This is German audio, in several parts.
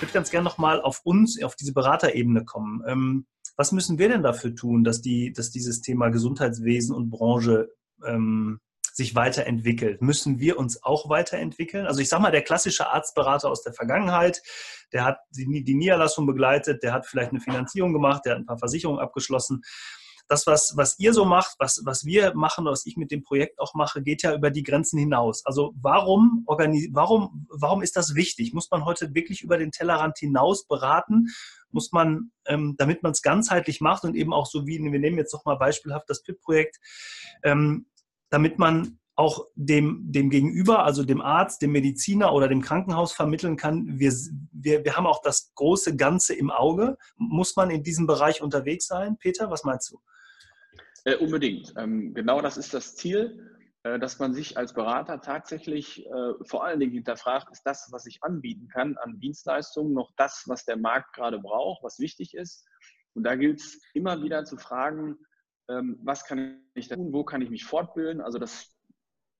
Ich würde ganz gerne nochmal auf uns, auf diese Beraterebene kommen. Ähm, was müssen wir denn dafür tun, dass, die, dass dieses Thema Gesundheitswesen und Branche ähm, sich weiterentwickelt? Müssen wir uns auch weiterentwickeln? Also ich sage mal, der klassische Arztberater aus der Vergangenheit, der hat die, die Niederlassung begleitet, der hat vielleicht eine Finanzierung gemacht, der hat ein paar Versicherungen abgeschlossen das, was, was ihr so macht, was, was wir machen, was ich mit dem Projekt auch mache, geht ja über die Grenzen hinaus. Also warum, warum, warum ist das wichtig? Muss man heute wirklich über den Tellerrand hinaus beraten? Muss man, ähm, damit man es ganzheitlich macht und eben auch so wie, wir nehmen jetzt noch mal beispielhaft das PIP-Projekt, ähm, damit man auch dem, dem Gegenüber, also dem Arzt, dem Mediziner oder dem Krankenhaus vermitteln kann, wir, wir, wir haben auch das große Ganze im Auge. Muss man in diesem Bereich unterwegs sein? Peter, was meinst du? Äh, unbedingt. Ähm, genau das ist das Ziel, äh, dass man sich als Berater tatsächlich äh, vor allen Dingen hinterfragt, ist das, was ich anbieten kann an Dienstleistungen, noch das, was der Markt gerade braucht, was wichtig ist. Und da gilt es immer wieder zu fragen, ähm, was kann ich tun, wo kann ich mich fortbilden. Also das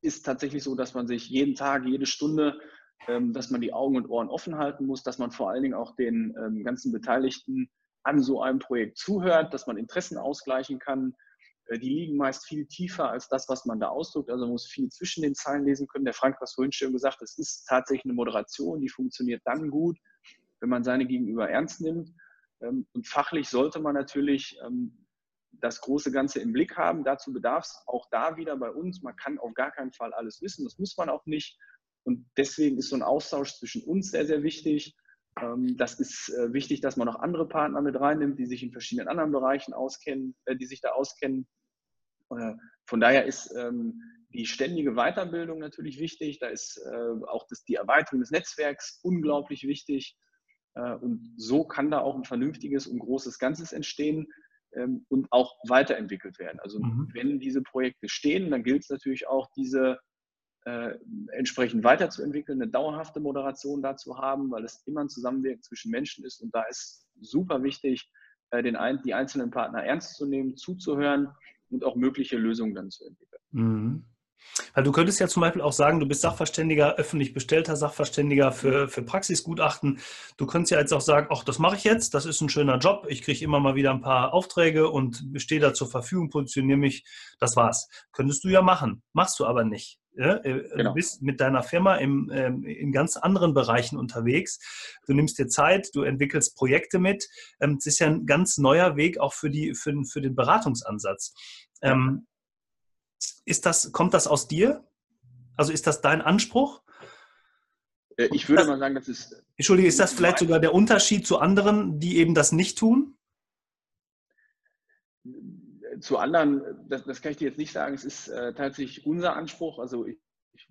ist tatsächlich so, dass man sich jeden Tag, jede Stunde, ähm, dass man die Augen und Ohren offen halten muss, dass man vor allen Dingen auch den ähm, ganzen Beteiligten an so einem Projekt zuhört, dass man Interessen ausgleichen kann, die liegen meist viel tiefer als das, was man da ausdrückt. Also man muss viel zwischen den Zeilen lesen können. Der Frank hat es vorhin schon gesagt, es ist tatsächlich eine Moderation, die funktioniert dann gut, wenn man seine Gegenüber ernst nimmt. Ähm, und fachlich sollte man natürlich ähm, das große Ganze im Blick haben. Dazu bedarf es auch da wieder bei uns. Man kann auf gar keinen Fall alles wissen. Das muss man auch nicht. Und deswegen ist so ein Austausch zwischen uns sehr, sehr wichtig. Ähm, das ist äh, wichtig, dass man noch andere Partner mit reinnimmt, die sich in verschiedenen anderen Bereichen auskennen, äh, die sich da auskennen. Äh, von daher ist ähm, die ständige Weiterbildung natürlich wichtig. Da ist auch das, die Erweiterung des Netzwerks unglaublich wichtig. Und so kann da auch ein vernünftiges und großes Ganzes entstehen ähm, und auch weiterentwickelt werden. Also mhm. wenn diese Projekte stehen, dann gilt es natürlich auch, diese äh, entsprechend weiterzuentwickeln, eine dauerhafte Moderation dazu haben, weil es immer ein Zusammenwirken zwischen Menschen ist und da ist super wichtig, äh, den die einzelnen Partner ernst zu nehmen, zuzuhören und auch mögliche Lösungen dann zu entwickeln. Mhm. Weil du könntest ja zum Beispiel auch sagen, du bist Sachverständiger, öffentlich bestellter Sachverständiger für, für Praxisgutachten. Du könntest ja jetzt auch sagen, ach, das mache ich jetzt, das ist ein schöner Job, ich kriege immer mal wieder ein paar Aufträge und stehe da zur Verfügung, positioniere mich, das war's. Könntest du ja machen, machst du aber nicht. Ja, äh, genau. Du bist mit deiner Firma im, ähm, in ganz anderen Bereichen unterwegs. Du nimmst dir Zeit, du entwickelst Projekte mit. Ähm, es ist ja ein ganz neuer Weg auch für, die, für, für den Beratungsansatz. Ähm, ist das, kommt das aus dir? Also ist das dein Anspruch? Äh, ich würde das, mal sagen, das ist. Entschuldige, ist das vielleicht sogar der Unterschied zu anderen, die eben das nicht tun? Zu anderen, das, das kann ich dir jetzt nicht sagen. Es ist äh, tatsächlich unser Anspruch. Also, ich, ich,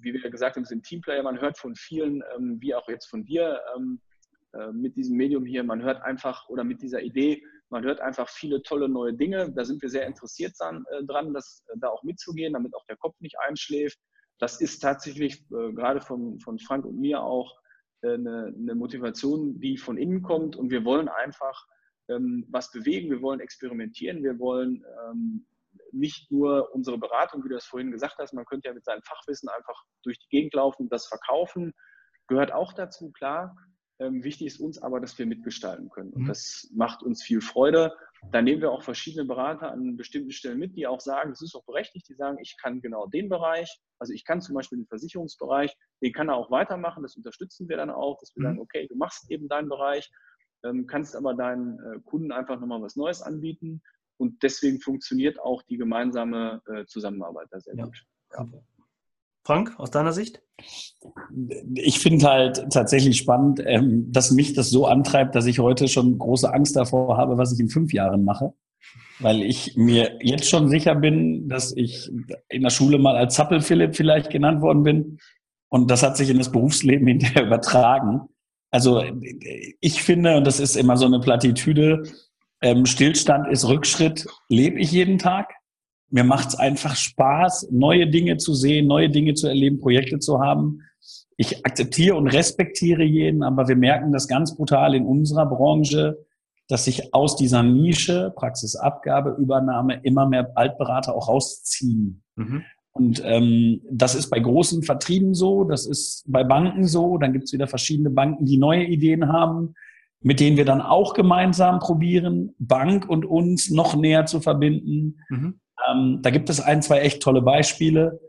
wie wir gesagt haben, sind Teamplayer. Man hört von vielen, ähm, wie auch jetzt von dir, ähm, äh, mit diesem Medium hier, man hört einfach oder mit dieser Idee, man hört einfach viele tolle neue Dinge. Da sind wir sehr interessiert dran, äh, dran das äh, da auch mitzugehen, damit auch der Kopf nicht einschläft. Das ist tatsächlich äh, gerade von, von Frank und mir auch äh, eine, eine, Motivation, die von innen kommt. Und wir wollen einfach ähm, was bewegen, wir wollen experimentieren, wir wollen ähm, nicht nur unsere Beratung, wie du das vorhin gesagt hast, man könnte ja mit seinem Fachwissen einfach durch die Gegend laufen, das verkaufen, gehört auch dazu, klar. Ähm, wichtig ist uns aber, dass wir mitgestalten können. Und mhm. das macht uns viel Freude. Da nehmen wir auch verschiedene Berater an bestimmten Stellen mit, die auch sagen, das ist auch berechtigt, die sagen, ich kann genau den Bereich, also ich kann zum Beispiel den Versicherungsbereich, den kann er auch weitermachen, das unterstützen wir dann auch, dass wir mhm. sagen, okay, du machst eben deinen Bereich, ähm, kannst aber deinen äh, Kunden einfach nochmal was Neues anbieten. Und deswegen funktioniert auch die gemeinsame äh, Zusammenarbeit da sehr ja. gut. Ja. Frank, aus deiner Sicht? Ich finde halt tatsächlich spannend, ähm, dass mich das so antreibt, dass ich heute schon große Angst davor habe, was ich in fünf Jahren mache. Weil ich mir jetzt schon sicher bin, dass ich in der Schule mal als Zappel-Philipp vielleicht genannt worden bin. Und das hat sich in das Berufsleben hinterher übertragen. Also ich finde, und das ist immer so eine Plattitüde, ähm, Stillstand ist Rückschritt, lebe ich jeden Tag. Mir macht es einfach Spaß, neue Dinge zu sehen, neue Dinge zu erleben, Projekte zu haben. Ich akzeptiere und respektiere jeden, aber wir merken das ganz brutal in unserer Branche, dass sich aus dieser Nische, Praxisabgabe, Übernahme, immer mehr Altberater auch rausziehen. Mhm. Und ähm, das ist bei großen Vertrieben so, das ist bei Banken so. Dann gibt es wieder verschiedene Banken, die neue Ideen haben, mit denen wir dann auch gemeinsam probieren, Bank und uns noch näher zu verbinden. Mhm. Ähm, da gibt es ein, zwei echt tolle Beispiele.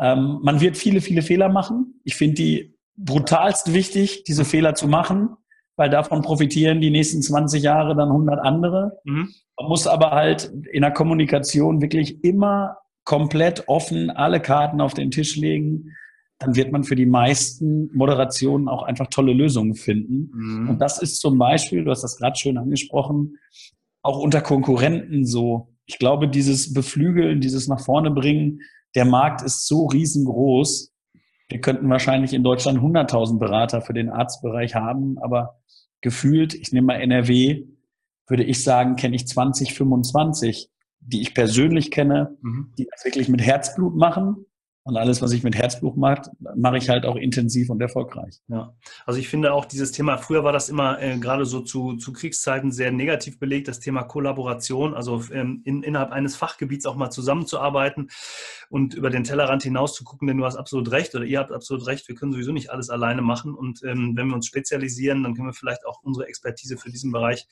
Ähm, man wird viele, viele Fehler machen. Ich finde die brutalst wichtig, diese Fehler zu machen, weil davon profitieren die nächsten 20 Jahre dann 100 andere. Mhm. Man muss aber halt in der Kommunikation wirklich immer komplett offen alle Karten auf den Tisch legen. Dann wird man für die meisten Moderationen auch einfach tolle Lösungen finden. Mhm. Und das ist zum Beispiel, du hast das gerade schön angesprochen, auch unter Konkurrenten so. Ich glaube, dieses Beflügeln, dieses nach vorne bringen, der Markt ist so riesengroß. Wir könnten wahrscheinlich in Deutschland 100.000 Berater für den Arztbereich haben, aber gefühlt, ich nehme mal NRW, würde ich sagen, kenne ich 20, 25, die ich persönlich kenne, mhm. die das wirklich mit Herzblut machen und alles, was ich mit Herzblut mache, mache ich halt auch intensiv und erfolgreich. Ja, also ich finde auch dieses Thema, früher war das immer äh, gerade so zu, zu Kriegszeiten sehr negativ belegt, das Thema Kollaboration, also ähm, in, innerhalb eines Fachgebiets auch mal zusammenzuarbeiten und über den Tellerrand hinaus zu gucken, denn du hast absolut recht oder ihr habt absolut recht, wir können sowieso nicht alles alleine machen und ähm, wenn wir uns spezialisieren, dann können wir vielleicht auch unsere Expertise für diesen Bereich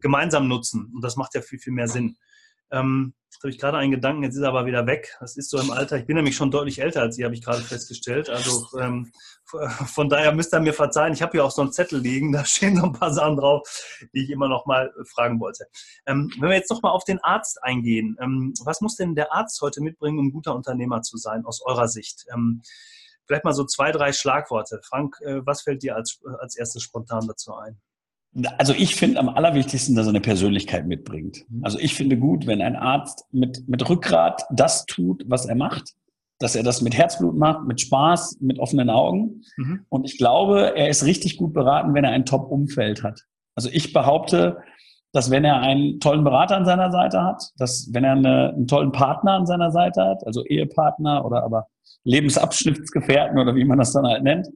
gemeinsam nutzen und das macht ja viel, viel mehr Sinn. Ähm, jetzt habe ich gerade einen Gedanken, jetzt ist er aber wieder weg. Das ist so im Alter. Ich bin nämlich schon deutlich älter als Sie, habe ich gerade festgestellt. Also ähm, von daher müsst ihr mir verzeihen. Ich habe hier auch so einen Zettel liegen, da stehen so ein paar Sachen drauf, die ich immer noch mal fragen wollte. Ähm, wenn wir jetzt noch mal auf den Arzt eingehen, ähm, was muss denn der Arzt heute mitbringen, um guter Unternehmer zu sein, aus eurer Sicht? Ähm, vielleicht mal so zwei, drei Schlagworte. Frank, äh, was fällt dir als, als erstes spontan dazu ein? Also ich finde am allerwichtigsten, dass er eine Persönlichkeit mitbringt. Mhm. Also ich finde gut, wenn ein Arzt mit, mit Rückgrat das tut, was er macht, dass er das mit Herzblut macht, mit Spaß, mit offenen Augen. Mhm. Und ich glaube, er ist richtig gut beraten, wenn er ein Top-Umfeld hat. Also ich behaupte, dass wenn er einen tollen Berater an seiner Seite hat, dass wenn er eine, einen tollen Partner an seiner Seite hat, also Ehepartner oder aber Lebensabschnittsgefährten oder wie man das dann halt nennt,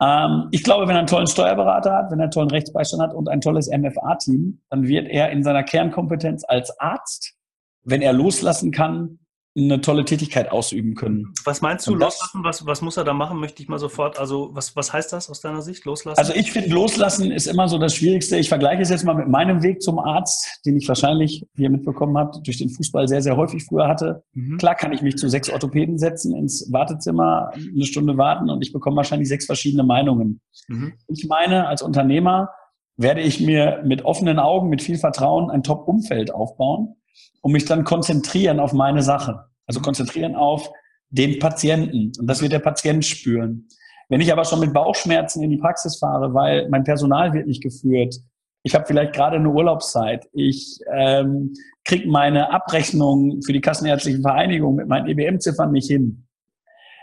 ähm, ich glaube, wenn er einen tollen Steuerberater hat, wenn er einen tollen Rechtsbeistand hat und ein tolles MFA-Team, dann wird er in seiner Kernkompetenz als Arzt, wenn er loslassen kann, eine tolle Tätigkeit ausüben können. Was meinst du, das, loslassen? Was, was muss er da machen? Möchte ich mal sofort, also was, was heißt das aus deiner Sicht, loslassen? Also ich finde, loslassen ist immer so das Schwierigste. Ich vergleiche es jetzt mal mit meinem Weg zum Arzt, den ich wahrscheinlich, wie ihr mitbekommen habt, durch den Fußball sehr, sehr häufig früher hatte. Mhm. Klar kann ich mich zu sechs Orthopäden setzen, ins Wartezimmer eine Stunde warten und ich bekomme wahrscheinlich sechs verschiedene Meinungen. Mhm. Ich meine, als Unternehmer werde ich mir mit offenen Augen, mit viel Vertrauen ein Top-Umfeld aufbauen und mich dann konzentrieren auf meine Sache. Also konzentrieren auf den Patienten. Und das wird der Patient spüren. Wenn ich aber schon mit Bauchschmerzen in die Praxis fahre, weil mein Personal wird nicht geführt, ich habe vielleicht gerade eine Urlaubszeit, ich ähm, kriege meine Abrechnung für die Kassenärztlichen Vereinigung mit meinen EBM-Ziffern nicht hin,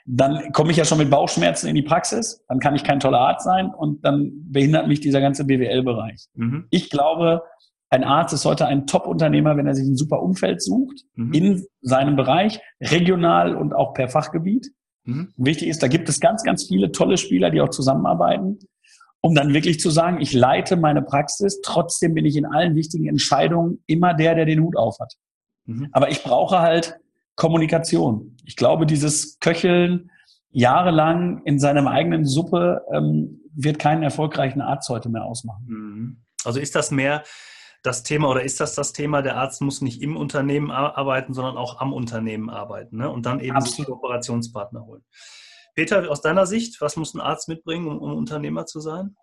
dann komme ich ja schon mit Bauchschmerzen in die Praxis, dann kann ich kein toller Arzt sein und dann behindert mich dieser ganze BWL-Bereich. Mhm. Ich glaube, ein Arzt ist heute ein Top-Unternehmer, wenn er sich ein super Umfeld sucht, mhm. in seinem Bereich, regional und auch per Fachgebiet. Mhm. Wichtig ist, da gibt es ganz, ganz viele tolle Spieler, die auch zusammenarbeiten, um dann wirklich zu sagen, ich leite meine Praxis, trotzdem bin ich in allen wichtigen Entscheidungen immer der, der den Hut auf hat. Mhm. Aber ich brauche halt Kommunikation. Ich glaube, dieses Köcheln jahrelang in seinem eigenen Suppe ähm, wird keinen erfolgreichen Arzt heute mehr ausmachen. Mhm. Also ist das mehr das Thema oder ist das das Thema, der Arzt muss nicht im Unternehmen arbeiten, sondern auch am Unternehmen arbeiten ne? und dann eben Absolut. Kooperationspartner holen. Peter, aus deiner Sicht, was muss ein Arzt mitbringen, um, um Unternehmer zu sein?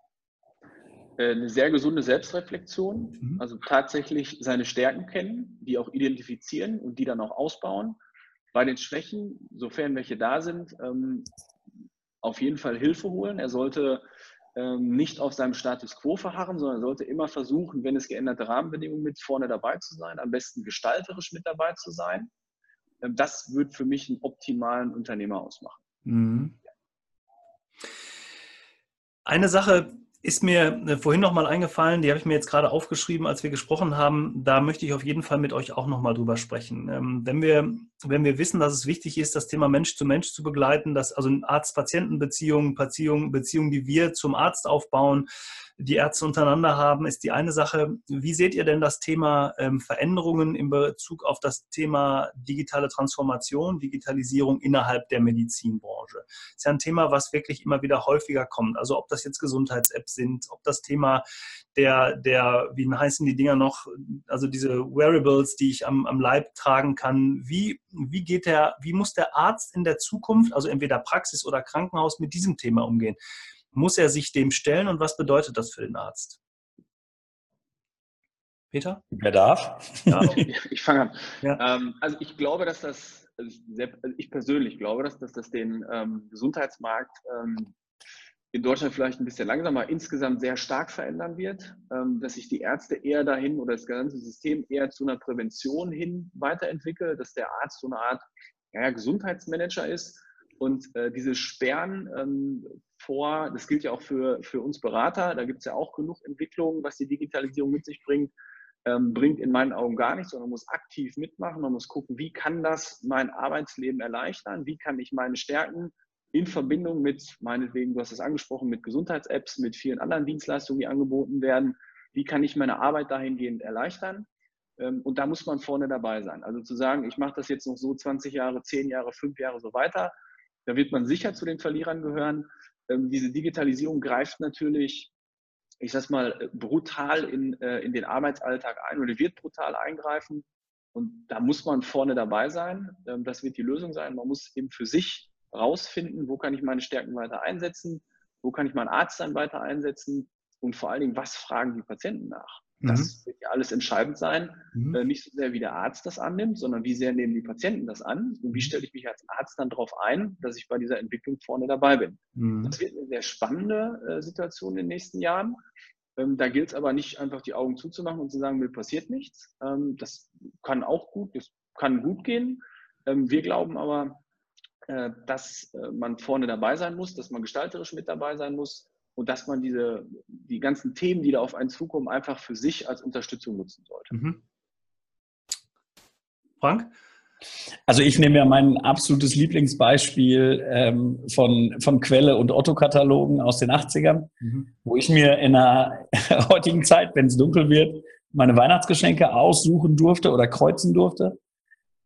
Äh, eine sehr gesunde Selbstreflexion, mhm. also tatsächlich seine Stärken kennen, die auch identifizieren und die dann auch ausbauen. Bei den Schwächen, sofern welche da sind, ähm, auf jeden Fall Hilfe holen. Er sollte nicht auf seinem Status quo verharren, sondern sollte immer versuchen, wenn es geänderte Rahmenbedingungen mit vorne dabei zu sein, am besten gestalterisch mit dabei zu sein. Ähm, das wird für mich einen optimalen Unternehmer ausmachen. Mhm. Eine Sache, ist mir äh, vorhin nochmal eingefallen, die habe ich mir jetzt gerade aufgeschrieben, als wir gesprochen haben. Da möchte ich auf jeden Fall mit euch auch nochmal drüber sprechen. Ähm, wenn, wir, wenn wir wissen, dass es wichtig ist, das Thema Mensch zu Mensch zu begleiten, dass also Arzt-Patienten-Beziehungen, Beziehungen, Beziehungen, die wir zum Arzt aufbauen, die Ärzte untereinander haben, ist die eine Sache. Wie seht ihr denn das Thema ähm, Veränderungen in Bezug auf das Thema digitale Transformation, Digitalisierung innerhalb der Medizinbranche? Das ist ja ein Thema, was wirklich immer wieder häufiger kommt. Also ob das jetzt Gesundheits-Apps sind, ob das Thema der, der, wie heißen die Dinger noch, also diese Wearables, die ich am, am Leib tragen kann. Wie, wie geht der, wie muss der Arzt in der Zukunft, also entweder Praxis oder Krankenhaus, mit diesem Thema umgehen? Muss er sich dem stellen und was bedeutet das für den Arzt? Peter? Wer darf? Ja. ich fange an. Ja. Ähm, also ich glaube, dass das, also ich, also ich, persönlich glaube, dass, dass das den ähm, Gesundheitsmarkt ähm, in Deutschland vielleicht ein bisschen langsamer insgesamt sehr stark verändern wird, dass sich die Ärzte eher dahin oder das ganze System eher zu einer Prävention hin weiterentwickelt, dass der Arzt so eine Art ja, Gesundheitsmanager ist und äh, diese Sperren ähm, vor, das gilt ja auch für, für uns Berater, da gibt es ja auch genug Entwicklungen, was die Digitalisierung mit sich bringt, ähm, bringt in meinen Augen gar nichts, sondern man muss aktiv mitmachen, man muss gucken, wie kann das mein Arbeitsleben erleichtern, wie kann ich meine Stärken in Verbindung mit, meinetwegen, du hast es angesprochen, mit Gesundheits-Apps, mit vielen anderen Dienstleistungen, die angeboten werden, wie kann ich meine Arbeit dahingehend erleichtern? Ähm, und da muss man vorne dabei sein. Also zu sagen, ich mache das jetzt noch so 20 Jahre, 10 Jahre, 5 Jahre so weiter, da wird man sicher zu den Verlierern gehören. Ähm, diese Digitalisierung greift natürlich, ich sag mal, brutal in, äh, in den Arbeitsalltag ein oder wird brutal eingreifen. Und da muss man vorne dabei sein. Ähm, das wird die Lösung sein. Man muss eben für sich rausfinden, wo kann ich meine Stärken weiter einsetzen, wo kann ich meinen Arzt dann weiter einsetzen und vor allen Dingen, was fragen die Patienten nach. Das mhm. wird ja alles entscheidend sein. Mhm. Äh, nicht so sehr, wie der Arzt das annimmt, sondern wie sehr nehmen die Patienten das an und wie mhm. stelle ich mich als Arzt dann darauf ein, dass ich bei dieser Entwicklung vorne dabei bin. Mhm. Das wird eine sehr spannende äh, Situation in den nächsten Jahren. Ähm, da gilt es aber nicht einfach die Augen zuzumachen und zu sagen, mir passiert nichts. Ähm, das kann auch gut, das kann gut gehen. Ähm, wir glauben aber, äh, dass äh, man vorne dabei sein muss, dass man gestalterisch mit dabei sein muss, und dass man diese, die ganzen Themen, die da auf einen zukommen, einfach für sich als Unterstützung nutzen sollte. Mhm. Frank? Also ich nehme ja mein absolutes Lieblingsbeispiel ähm, von, von Quelle und Otto-Katalogen aus den 80ern, mhm. wo ich mir in der heutigen Zeit, wenn es dunkel wird, meine Weihnachtsgeschenke aussuchen durfte oder kreuzen durfte.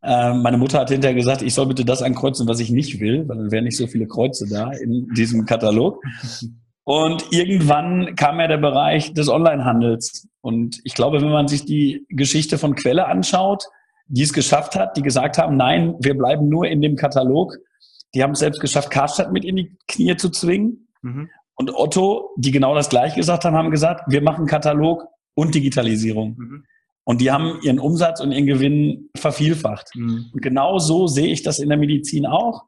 Ähm, meine Mutter hat hinterher gesagt, ich soll bitte das ankreuzen, was ich nicht will, weil dann wären nicht so viele Kreuze da in diesem Katalog. Und irgendwann kam ja der Bereich des Onlinehandels. Und ich glaube, wenn man sich die Geschichte von Quelle anschaut, die es geschafft hat, die gesagt haben, nein, wir bleiben nur in dem Katalog. Die haben es selbst geschafft, Karstadt mit in die Knie zu zwingen. Mhm. Und Otto, die genau das gleiche gesagt haben, haben gesagt, wir machen Katalog und Digitalisierung. Mhm. Und die haben ihren Umsatz und ihren Gewinn vervielfacht. Mhm. Und genau so sehe ich das in der Medizin auch.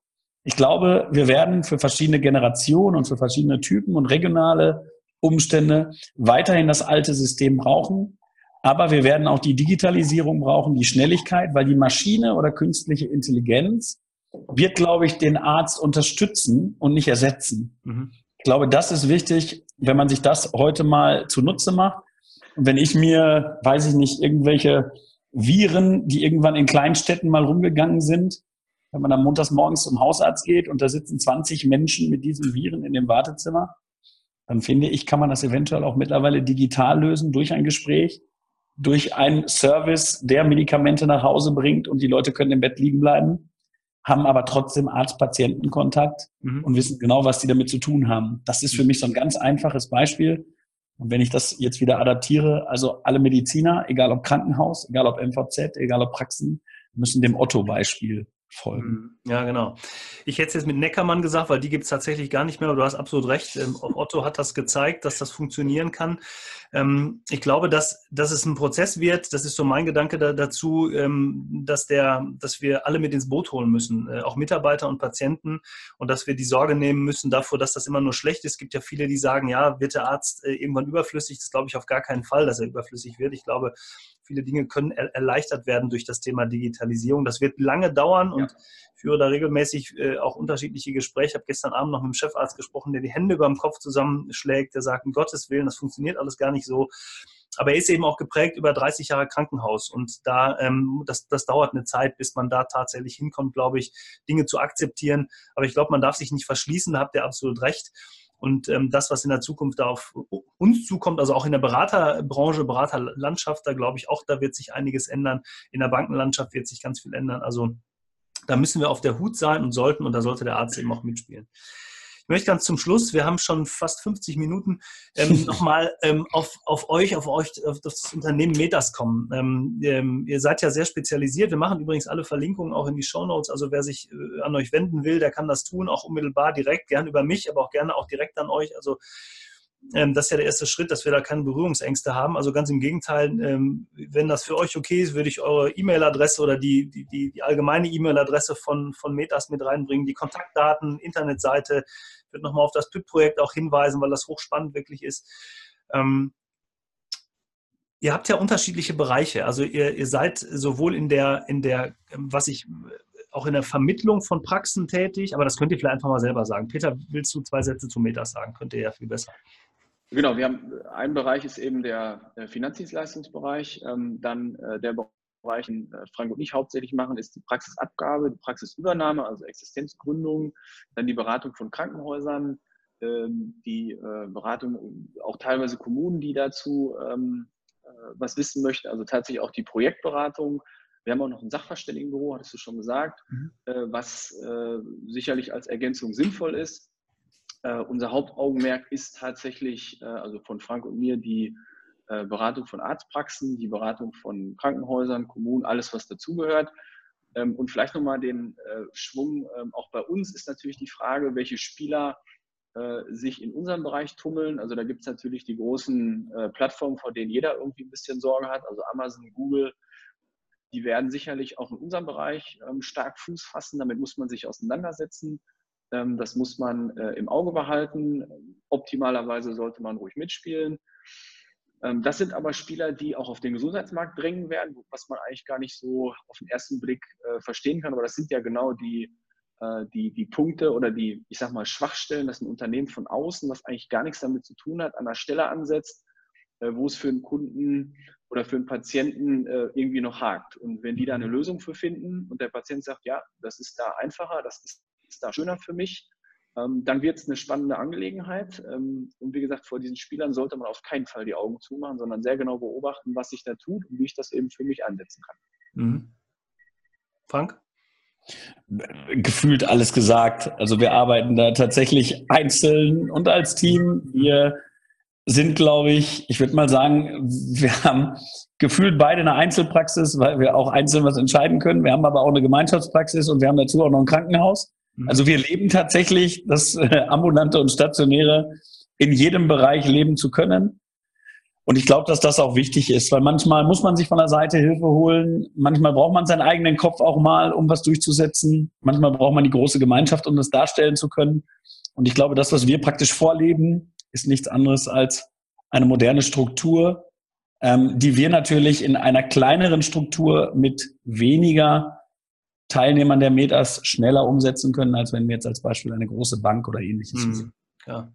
Ich glaube, wir werden für verschiedene Generationen und für verschiedene Typen und regionale Umstände weiterhin das alte System brauchen. Aber wir werden auch die Digitalisierung brauchen, die Schnelligkeit, weil die Maschine oder künstliche Intelligenz wird, glaube ich, den Arzt unterstützen und nicht ersetzen. Mhm. Ich glaube, das ist wichtig, wenn man sich das heute mal zunutze macht. Und wenn ich mir, weiß ich nicht, irgendwelche Viren, die irgendwann in Kleinstädten mal rumgegangen sind, wenn man dann montags morgens zum Hausarzt geht und da sitzen 20 Menschen mit diesen Viren in dem Wartezimmer, dann finde ich, kann man das eventuell auch mittlerweile digital lösen durch ein Gespräch, durch einen Service, der Medikamente nach Hause bringt und die Leute können im Bett liegen bleiben, haben aber trotzdem Arzt-Patienten-Kontakt mhm. und wissen genau, was die damit zu tun haben. Das ist für mich so ein ganz einfaches Beispiel. Und wenn ich das jetzt wieder adaptiere, also alle Mediziner, egal ob Krankenhaus, egal ob MVZ, egal ob Praxen, müssen dem Otto-Beispiel folgen. Mhm. Ja, genau. Ich hätte es jetzt mit Neckermann gesagt, weil die gibt es tatsächlich gar nicht mehr, aber du hast absolut recht. Ähm, Otto hat das gezeigt, dass das funktionieren kann. Ähm, ich glaube, dass, dass es ein Prozess wird, das ist so mein Gedanke da, dazu, ähm, dass, der, dass wir alle mit ins Boot holen müssen, äh, auch Mitarbeiter und Patienten und dass wir die Sorge nehmen müssen davor, dass das immer nur schlecht ist. Es gibt ja viele, die sagen, ja, wird der Arzt äh, irgendwann überflüssig? Das glaube ich auf gar keinen Fall, dass er überflüssig wird. Ich glaube, viele Dinge können erleichtert werden durch das Thema Digitalisierung. Das wird lange dauern und. Führe da regelmäßig äh, auch unterschiedliche Gespräche. Ich habe gestern Abend noch mit dem Chefarzt gesprochen, der die Hände über dem Kopf zusammenschlägt, der sagt, um Gottes Willen, das funktioniert alles gar nicht so. Aber er ist eben auch geprägt über 30 Jahre Krankenhaus und da ähm, das, das dauert eine Zeit, bis man da tatsächlich hinkommt, glaube ich, Dinge zu akzeptieren. Aber ich glaube, man darf sich nicht verschließen, da habt ihr absolut recht. Und ähm, das, was in der Zukunft da auf uns zukommt, also auch in der Beraterbranche, Beraterlandschaft, da glaube ich auch, da wird sich einiges ändern. In der Bankenlandschaft wird sich ganz viel ändern. Also da müssen wir auf der Hut sein und sollten, und da sollte der Arzt eben auch mitspielen möchte ganz zum Schluss, wir haben schon fast 50 Minuten, ähm, nochmal ähm, auf, auf euch, auf euch, auf das Unternehmen Metas kommen. Ähm, ähm, ihr seid ja sehr spezialisiert. Wir machen übrigens alle Verlinkungen auch in die Show Notes. Also wer sich äh, an euch wenden will, der kann das tun, auch unmittelbar direkt, gern über mich, aber auch gerne auch direkt an euch. Also ähm, das ist ja der erste Schritt, dass wir da keine Berührungsängste haben. Also ganz im Gegenteil, ähm, wenn das für euch okay ist, würde ich eure E-Mail-Adresse oder die, die, die, allgemeine E-Mail-Adresse von, von Metas mit reinbringen, die Kontaktdaten, Internetseite. Ich würde nochmal auf das PIP-Projekt auch hinweisen, weil das hochspannend wirklich ist. Ähm, ihr habt ja unterschiedliche Bereiche. Also ihr, ihr seid sowohl in der, in der, was ich auch in der Vermittlung von Praxen tätig, aber das könnt ihr vielleicht einfach mal selber sagen. Peter, willst du zwei Sätze zu Metas sagen? Könnt ihr ja viel besser. Genau, wir haben ein Bereich ist eben der Finanzdienstleistungsbereich. Ähm, dann äh, der Bereich, den äh, Frank und ich hauptsächlich machen, ist die Praxisabgabe, die Praxisübernahme, also Existenzgründung, dann die Beratung von Krankenhäusern, ähm, die äh, Beratung auch teilweise Kommunen, die dazu ähm, was wissen möchten, also tatsächlich auch die Projektberatung. Wir haben auch noch ein Sachverständigenbüro, hattest du schon gesagt, mhm. was sicherlich als Ergänzung sinnvoll ist. Uh, unser Hauptaugenmerk ist tatsächlich, uh, also von Frank und mir, die uh, Beratung von Arztpraxen, die Beratung von Krankenhäusern, Kommunen, alles, was dazugehört. Um, und vielleicht nochmal den Schwung, um, auch bei uns ist natürlich die Frage, welche Spieler sich in unserem Bereich tummeln. Also da gibt es natürlich die großen Plattformen, vor denen jeder irgendwie ein bisschen Sorge hat, also Amazon, Google, die werden sicherlich auch in unserem Bereich ähm, stark Fuß fassen. Damit muss man sich auseinandersetzen. Ähm, das muss man äh, im Auge behalten. Optimalerweise sollte man ruhig mitspielen. Ähm, das sind aber Spieler, die auch auf den Gesundheitsmarkt drängen werden, was man eigentlich gar nicht so auf den ersten Blick äh, verstehen kann. Aber das sind ja genau die, äh, die, die Punkte oder die, ich sag mal, Schwachstellen, dass ein Unternehmen von außen, was eigentlich gar nichts damit zu tun hat, an der Stelle ansetzt, wo es für einen Kunden oder für einen Patienten irgendwie noch hakt. Und wenn die da eine Lösung für finden und der Patient sagt, ja, das ist da einfacher, das ist ist da schöner für mich. Ähm, dann wird es eine spannende Angelegenheit. Ähm, und wie gesagt, vor diesen Spielern sollte man auf keinen Fall die Augen zumachen, sondern sehr genau beobachten, was sich da tut und wie ich das eben für mich einsetzen kann. Mhm. Frank? Gefühlt alles gesagt. Also wir arbeiten da tatsächlich einzeln und als Team. Wir sind, glaube ich, ich würde mal sagen, wir haben gefühlt beide eine Einzelpraxis, weil wir auch einzeln was entscheiden können. Wir haben aber auch eine Gemeinschaftspraxis und wir haben dazu auch noch ein Krankenhaus. Mhm. Also wir leben tatsächlich das äh, ambulante und stationäre in jedem Bereich leben zu können. Und ich glaube, dass das auch wichtig ist, weil manchmal muss man sich von der Seite Hilfe holen. Manchmal braucht man seinen eigenen Kopf auch mal, um was durchzusetzen. Manchmal braucht man die große Gemeinschaft, um das darstellen zu können. Und ich glaube, das, was wir praktisch vorleben, ist nichts anderes als eine moderne Struktur, ähm, die wir natürlich in einer kleineren Struktur mit weniger Teilnehmern der Metas schneller umsetzen können, als wenn wir jetzt als Beispiel eine große Bank oder ähnliches mhm. Ja.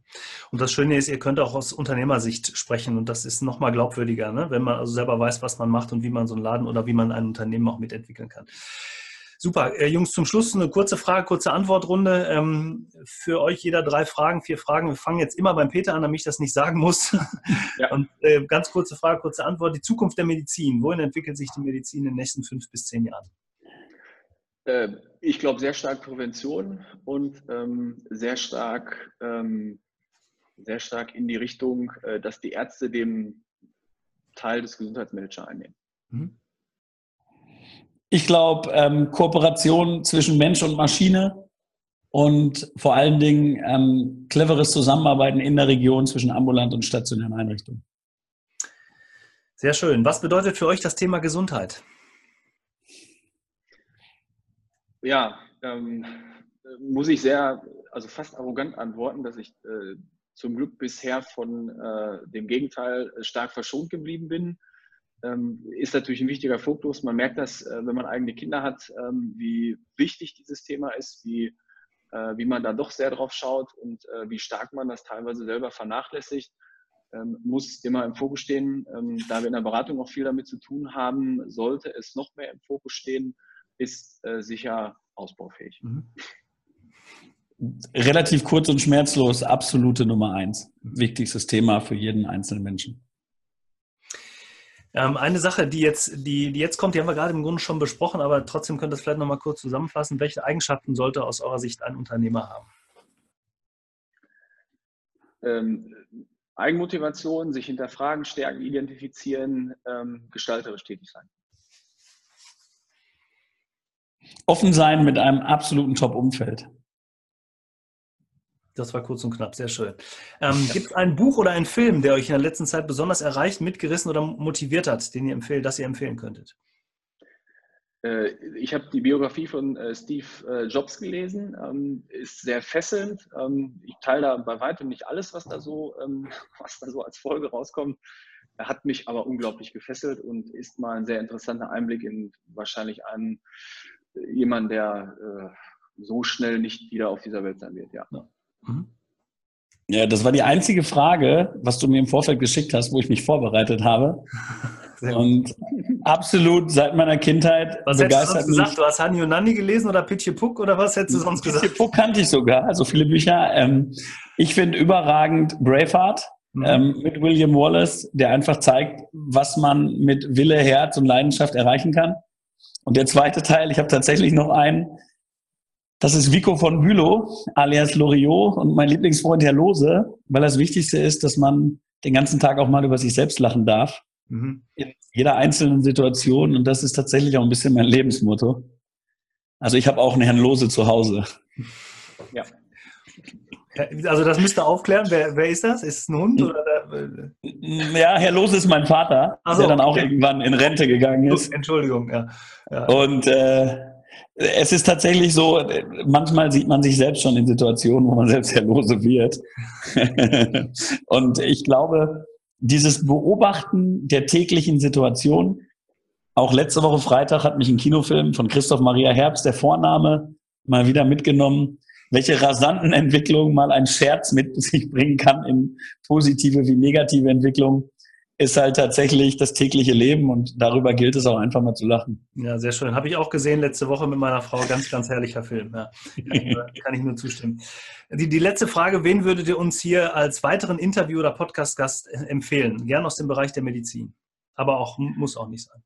Und das Schöne ist, ihr könnt auch aus Unternehmersicht sprechen und das ist nochmal glaubwürdiger, ne? wenn man also selber weiß, was man macht und wie man so einen Laden oder wie man ein Unternehmen auch mitentwickeln kann. Super. Äh, Jungs, zum Schluss eine kurze Frage, kurze Antwortrunde. Ähm, für euch jeder drei Fragen, vier Fragen. Wir fangen jetzt immer beim Peter an, damit ich das nicht sagen muss. Ja. Und äh, ganz kurze Frage, kurze Antwort. Die Zukunft der Medizin. Wohin entwickelt sich die Medizin in den nächsten fünf bis zehn Jahren? Äh, ich glaube sehr stark Prävention und ähm, sehr stark, ähm, sehr stark in die Richtung, äh, dass die Ärzte den Teil des Gesundheitsmanagers einnehmen. Mhm. Ich glaube, ähm, Kooperation zwischen Mensch und Maschine und vor allen Dingen ähm, cleveres Zusammenarbeiten in der Region zwischen ambulant und stationären Einrichtungen. Sehr schön. Was bedeutet für euch das Thema Gesundheit? Ja, ähm, muss ich sehr, also fast arrogant antworten, dass ich äh, zum Glück bisher von äh, dem Gegenteil stark verschont geblieben bin. Ähm, ist natürlich ein wichtiger Fokus. Man merkt das, äh, wenn man eigene Kinder hat, ähm, wie wichtig dieses Thema ist, wie, äh, wie man da doch sehr drauf schaut und äh, wie stark man das teilweise selber vernachlässigt. Ähm, muss immer im Fokus stehen. Ähm, da wir in der Beratung auch viel damit zu tun haben, sollte es noch mehr im Fokus stehen ist äh, sicher ausbaufähig. Mhm. relativ kurz und schmerzlos absolute Nummer eins. Wichtigstes Thema für jeden einzelnen Menschen. Ähm, eine Sache, die jetzt, die, die jetzt kommt, die haben wir gerade im Grunde schon besprochen, aber trotzdem könnt ihr das vielleicht nochmal kurz zusammenfassen. Welche Eigenschaften sollte aus eurer Sicht ein Unternehmer haben? Ähm, Eigenmotivation, sich hinterfragen, stärken, identifizieren, ähm, gestalterisch tätig sein. Offen sein mit einem absoluten Top-Umfeld. Das war kurz und knapp, sehr schön. Ähm, Gibt es ein Buch oder einen Film, der euch in der letzten Zeit besonders erreicht, mitgerissen oder motiviert hat, den ihr empfehlt, das ihr empfehlen könntet? Äh, ich habe die Biografie von äh, Steve äh, Jobs gelesen, ähm, ist sehr fesselnd. Ähm, ich teile da bei weitem nicht alles, was da so, ähm, was da so als Folge rauskommt. Er hat mich aber unglaublich gefesselt und ist mal ein sehr interessanter Einblick in wahrscheinlich einen jemanden, der so schnell nicht wieder auf dieser Welt sein wird. Ja. Mhm. Ja, das war die einzige Frage, was du mir im Vorfeld geschickt hast, wo ich mich vorbereitet habe. Und absolut seit meiner Kindheit was begeistert hättest du sonst gesagt? Du hast Hani und Nani gelesen oder Pitje Puck oder was hättest du sonst gesagt? Pitje Puck kannte ich sogar, so viele Bücher. Ähm, ich finde überragend Braveheart mhm. ähm, mit William Wallace, der einfach zeigt, was man mit Wille, Herz und Leidenschaft erreichen kann. Und der zweite Teil, ich habe tatsächlich noch einen, das ist Vico von Bülow, alias Loriot und mein Lieblingsfreund Herr Lose, weil das Wichtigste ist, dass man den ganzen Tag auch mal über sich selbst lachen darf. Mhm. In jeder einzelnen Situation. Und das ist tatsächlich auch ein bisschen mein Lebensmotto. Also ich habe auch einen Herrn Lose zu Hause. Ja. Also das müsst ihr aufklären. Wer, wer ist das? Ist es ein Hund? Oder der? Ja, Herr Lose ist mein Vater, so, der dann auch okay. irgendwann in Rente gegangen ist. Entschuldigung, ja. ja. Und äh, es ist tatsächlich so, manchmal sieht man sich selbst schon in Situationen, wo man selbst Herr Lose wird. Und ich glaube, dieses Beobachten der täglichen Situation, auch letzte Woche Freitag hat mich ein Kinofilm von Christoph Maria Herbst, der Vorname, mal wieder mitgenommen, welche rasanten Entwicklungen mal ein Scherz mit sich bringen kann in positive wie negative Entwicklungen ist halt tatsächlich das tägliche Leben und darüber gilt es auch einfach mal zu lachen. Ja, sehr schön. Habe ich auch gesehen letzte Woche mit meiner Frau. Ganz, ganz herrlicher Film. Ja, kann, ich nur, kann ich nur zustimmen. Die, die letzte Frage, wen würdet ihr uns hier als weiteren Interview- oder Podcast-Gast empfehlen? Gern aus dem Bereich der Medizin. Aber auch, muss auch nicht sein.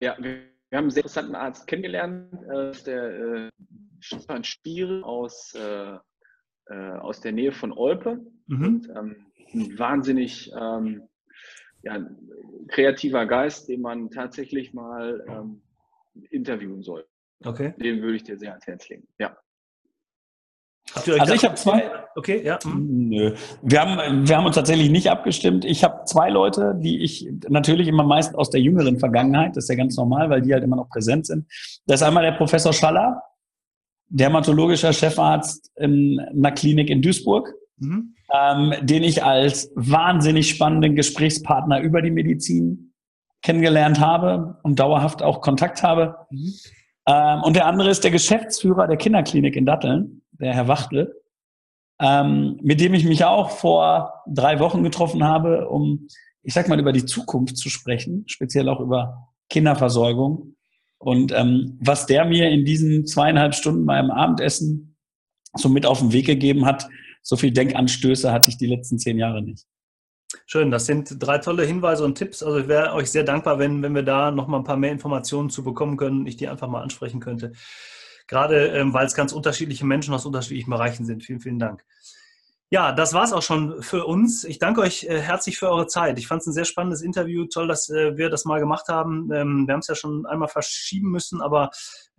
Ja, wir, haben einen sehr interessanten Arzt kennengelernt, äh, der äh, Stefan Stiere aus, äh, äh, aus der Nähe von Olpe. Mhm. Und, ähm, ein wahnsinnig ähm, ja, kreativer Geist, den man tatsächlich mal ähm, interviewen soll. Okay. Den würde ich dir sehr ans Herz legen. Ja. also ich habe zwei. Okay, ja. Mhm. Nö. Wir haben, wir haben uns tatsächlich nicht abgestimmt. Ich habe zwei Leute, die ich natürlich immer meist aus der jüngeren Vergangenheit, das ist ja ganz normal, weil die halt immer noch präsent sind. Das ist einmal der Professor Schaller, dermatologischer Chefarzt in einer Klinik in Duisburg mhm. ähm, den ich als wahnsinnig spannenden Gesprächspartner über die Medizin kennengelernt habe und dauerhaft auch Kontakt habe. Mhm. Ähm, und der andere ist der Geschäftsführer der Kinderklinik in Datteln, der Herr Wachtel, ähm, mit dem ich mich auch vor drei Wochen getroffen habe, um, ich sag mal, über die Zukunft zu sprechen, speziell auch über Kinderversorgung. Und ähm, was der mir in diesen zweieinhalb Stunden beim Abendessen so mit auf den Weg gegeben hat, so viel Denkanstöße hatte ich die letzten zehn Jahre nicht. Schön, das sind drei tolle Hinweise und Tipps. Also ich wäre euch sehr dankbar, wenn, wenn wir da noch mal ein paar mehr Informationen zu bekommen können ich die einfach mal ansprechen könnte. Gerade ähm, weil es ganz unterschiedliche Menschen aus unterschiedlichen Bereichen sind. Vielen, vielen Dank. Ja, das war es auch schon für uns. Ich danke euch äh, herzlich für eure Zeit. Ich fand es ein sehr spannendes Interview. Toll, dass äh, wir das mal gemacht haben. Ähm, wir haben es ja schon einmal verschieben müssen, aber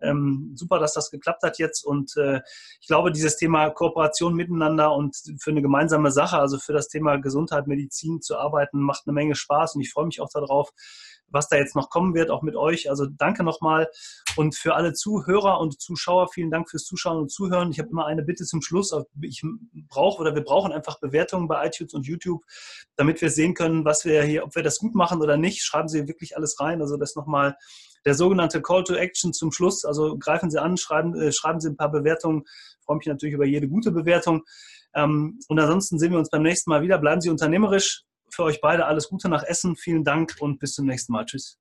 ähm, super, dass das geklappt hat jetzt. Und äh, ich glaube, dieses Thema Kooperation miteinander und für eine gemeinsame Sache, also für das Thema Gesundheit, Medizin zu arbeiten, macht eine Menge Spaß und ich freue mich auch darauf, was da jetzt noch kommen wird, auch mit euch. Also danke nochmal. Und für alle Zuhörer und Zuschauer, vielen Dank fürs Zuschauen und Zuhören. Ich habe immer eine Bitte zum Schluss. Ich brauche oder wir brauchen einfach Bewertungen bei iTunes und YouTube, damit wir sehen können, was wir hier, ob wir das gut machen oder nicht. Schreiben Sie wirklich alles rein. Also das nochmal der sogenannte Call to Action zum Schluss. Also greifen Sie an, schreiben, äh, schreiben Sie ein paar Bewertungen. Ich freue mich natürlich über jede gute Bewertung. Ähm, und ansonsten sehen wir uns beim nächsten Mal wieder. Bleiben Sie unternehmerisch. Für euch beide alles Gute nach Essen. Vielen Dank und bis zum nächsten Mal. Tschüss.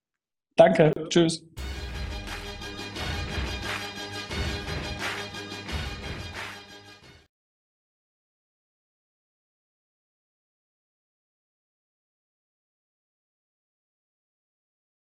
Danke. Tschüss.